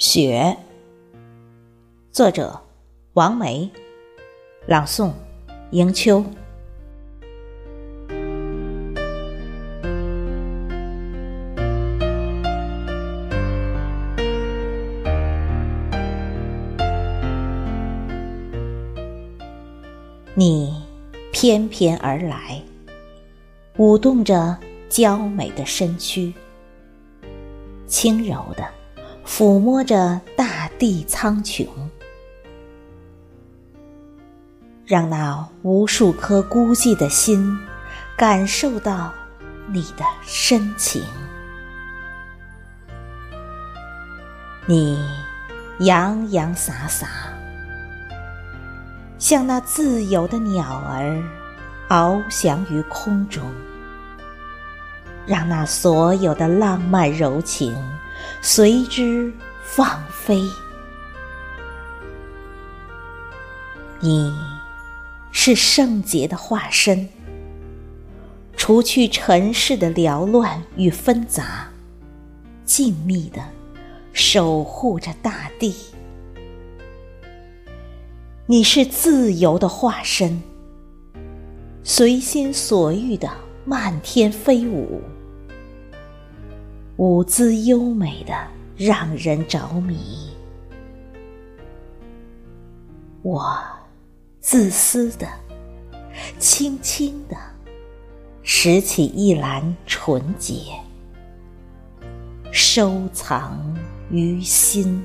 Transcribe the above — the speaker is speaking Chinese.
雪，作者王梅，朗诵迎秋。你翩翩而来，舞动着娇美的身躯，轻柔的。抚摸着大地苍穹，让那无数颗孤寂的心感受到你的深情。你洋洋洒洒，像那自由的鸟儿翱翔于空中，让那所有的浪漫柔情。随之放飞。你是圣洁的化身，除去尘世的缭乱与纷杂，静谧的守护着大地。你是自由的化身，随心所欲的漫天飞舞。舞姿优美的，让人着迷。我自私的，轻轻的拾起一篮纯洁，收藏于心。